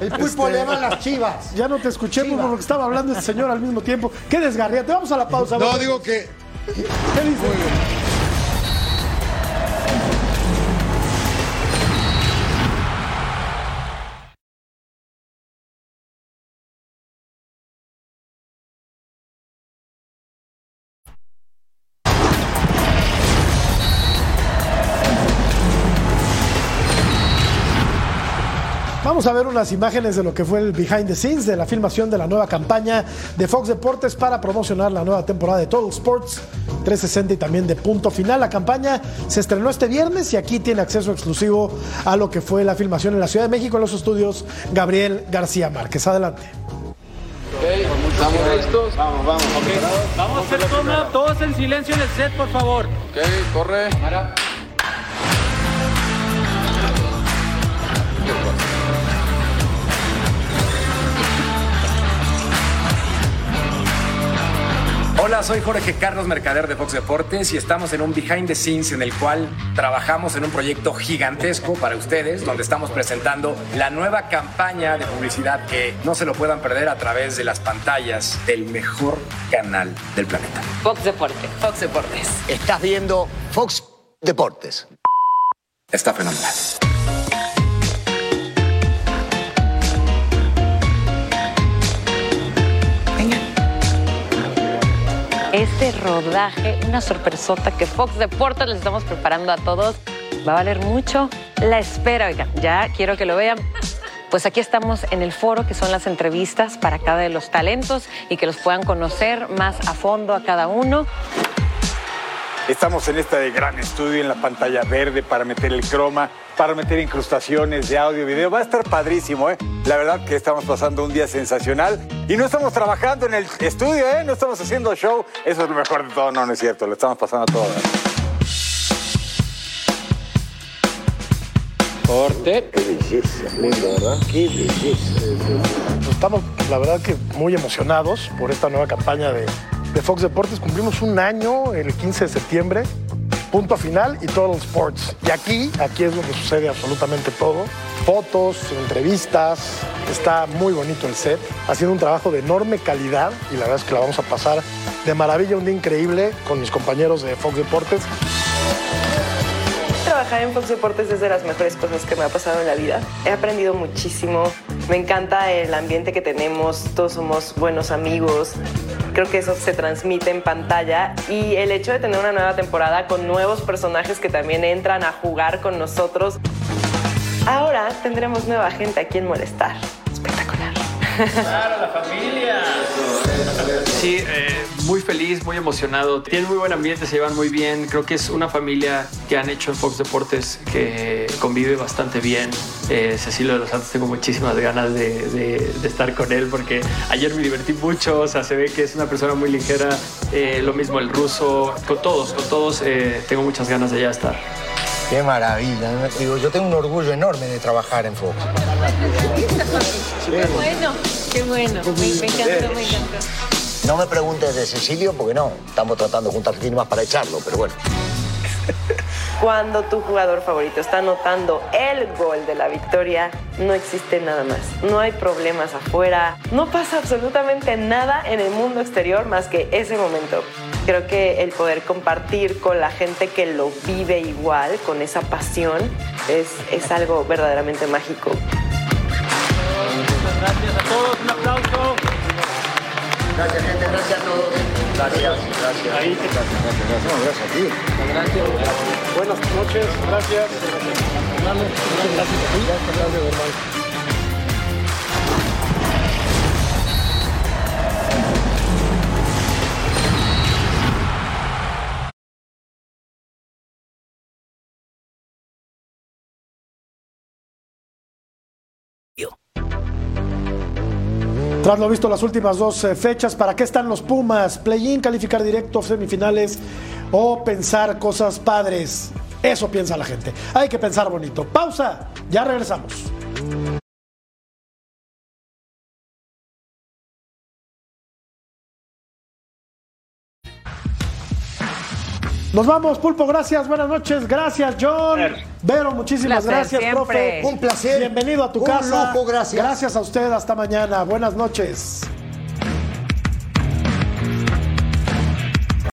El pulpo le va a las Chivas. Ya no te escuché Pulpo, porque estaba hablando este señor al mismo tiempo. Qué desgarriate. Vamos a la pausa. No, Vamos. digo que ¿Qué dice? Vamos a ver unas imágenes de lo que fue el behind the scenes de la filmación de la nueva campaña de Fox Deportes para promocionar la nueva temporada de Total Sports 360 y también de Punto Final. La campaña se estrenó este viernes y aquí tiene acceso exclusivo a lo que fue la filmación en la Ciudad de México en los estudios Gabriel García Márquez. Adelante. ¿Estamos listos? Vamos, vamos. Vamos a hacer toma, todos en silencio en el set, por favor. Ok, corre. Hola, soy Jorge Carlos Mercader de Fox Deportes y estamos en un behind the scenes en el cual trabajamos en un proyecto gigantesco para ustedes, donde estamos presentando la nueva campaña de publicidad que no se lo puedan perder a través de las pantallas del mejor canal del planeta. Fox Deportes. Fox Deportes. Estás viendo Fox Deportes. Está fenomenal. Este rodaje, una sorpresota que Fox Deportes les estamos preparando a todos. Va a valer mucho la espera, oigan, ya quiero que lo vean. Pues aquí estamos en el foro, que son las entrevistas para cada de los talentos y que los puedan conocer más a fondo a cada uno. Estamos en este gran estudio en la pantalla verde para meter el croma, para meter incrustaciones de audio y video. Va a estar padrísimo, ¿eh? La verdad que estamos pasando un día sensacional y no estamos trabajando en el estudio, ¿eh? No estamos haciendo show. Eso es lo mejor de todo, no, no es cierto. Lo estamos pasando a todo. Corte. Qué belleza, lindo, ¿verdad? Qué belleza. Estamos, la verdad, que muy emocionados por esta nueva campaña de, de Fox Deportes. Cumplimos un año el 15 de septiembre, punto final y Total Sports. Y aquí, aquí es donde sucede absolutamente todo. Fotos, entrevistas, está muy bonito el set, haciendo un trabajo de enorme calidad y la verdad es que la vamos a pasar de maravilla, un día increíble con mis compañeros de Fox Deportes. Trabajar en Fox Deportes es de las mejores cosas que me ha pasado en la vida. He aprendido muchísimo. Me encanta el ambiente que tenemos. Todos somos buenos amigos. Creo que eso se transmite en pantalla. Y el hecho de tener una nueva temporada con nuevos personajes que también entran a jugar con nosotros. Ahora tendremos nueva gente a quien molestar. Espectacular. Claro, la familia. Sí, eh, muy feliz, muy emocionado. Tienen muy buen ambiente, se llevan muy bien. Creo que es una familia que han hecho en Fox Deportes que convive bastante bien. Eh, Cecilio de los Santos, tengo muchísimas ganas de, de- de estar con él porque ayer me divertí mucho. O sea, se ve que es una persona muy ligera. Eh, lo mismo el ruso. Con todos, con todos, eh, tengo muchas ganas de ya estar. Qué maravilla. ¿no? Digo, yo tengo un orgullo enorme de trabajar en Fox. Qué bueno, qué bueno. Me, me encantó, me encantó. No me preguntes de Cecilio porque no. Estamos tratando de juntar firmas para echarlo, pero bueno. Cuando tu jugador favorito está anotando el gol de la victoria, no existe nada más. No hay problemas afuera. No pasa absolutamente nada en el mundo exterior más que ese momento. Creo que el poder compartir con la gente que lo vive igual, con esa pasión, es, es algo verdaderamente mágico. Gracias a todos, un aplauso. Gracias, gente. Gracias a todos. Gracias, gracias. Ahí te- Gracias, gracias, gracias. No, gracias a ti. Gracias. Buenas noches, gracias. Gracias, gracias, gracias, hermano. Tras lo visto las últimas dos eh, fechas, ¿para qué están los Pumas? Play-in, calificar directo, semifinales o pensar cosas padres. Eso piensa la gente. Hay que pensar bonito. Pausa, ya regresamos. Nos vamos, Pulpo, gracias, buenas noches, gracias, John. Vero, muchísimas Placer, gracias, siempre. profe. Un placer. Bienvenido a tu Un casa. lujo, gracias. Gracias a usted, hasta mañana. Buenas noches.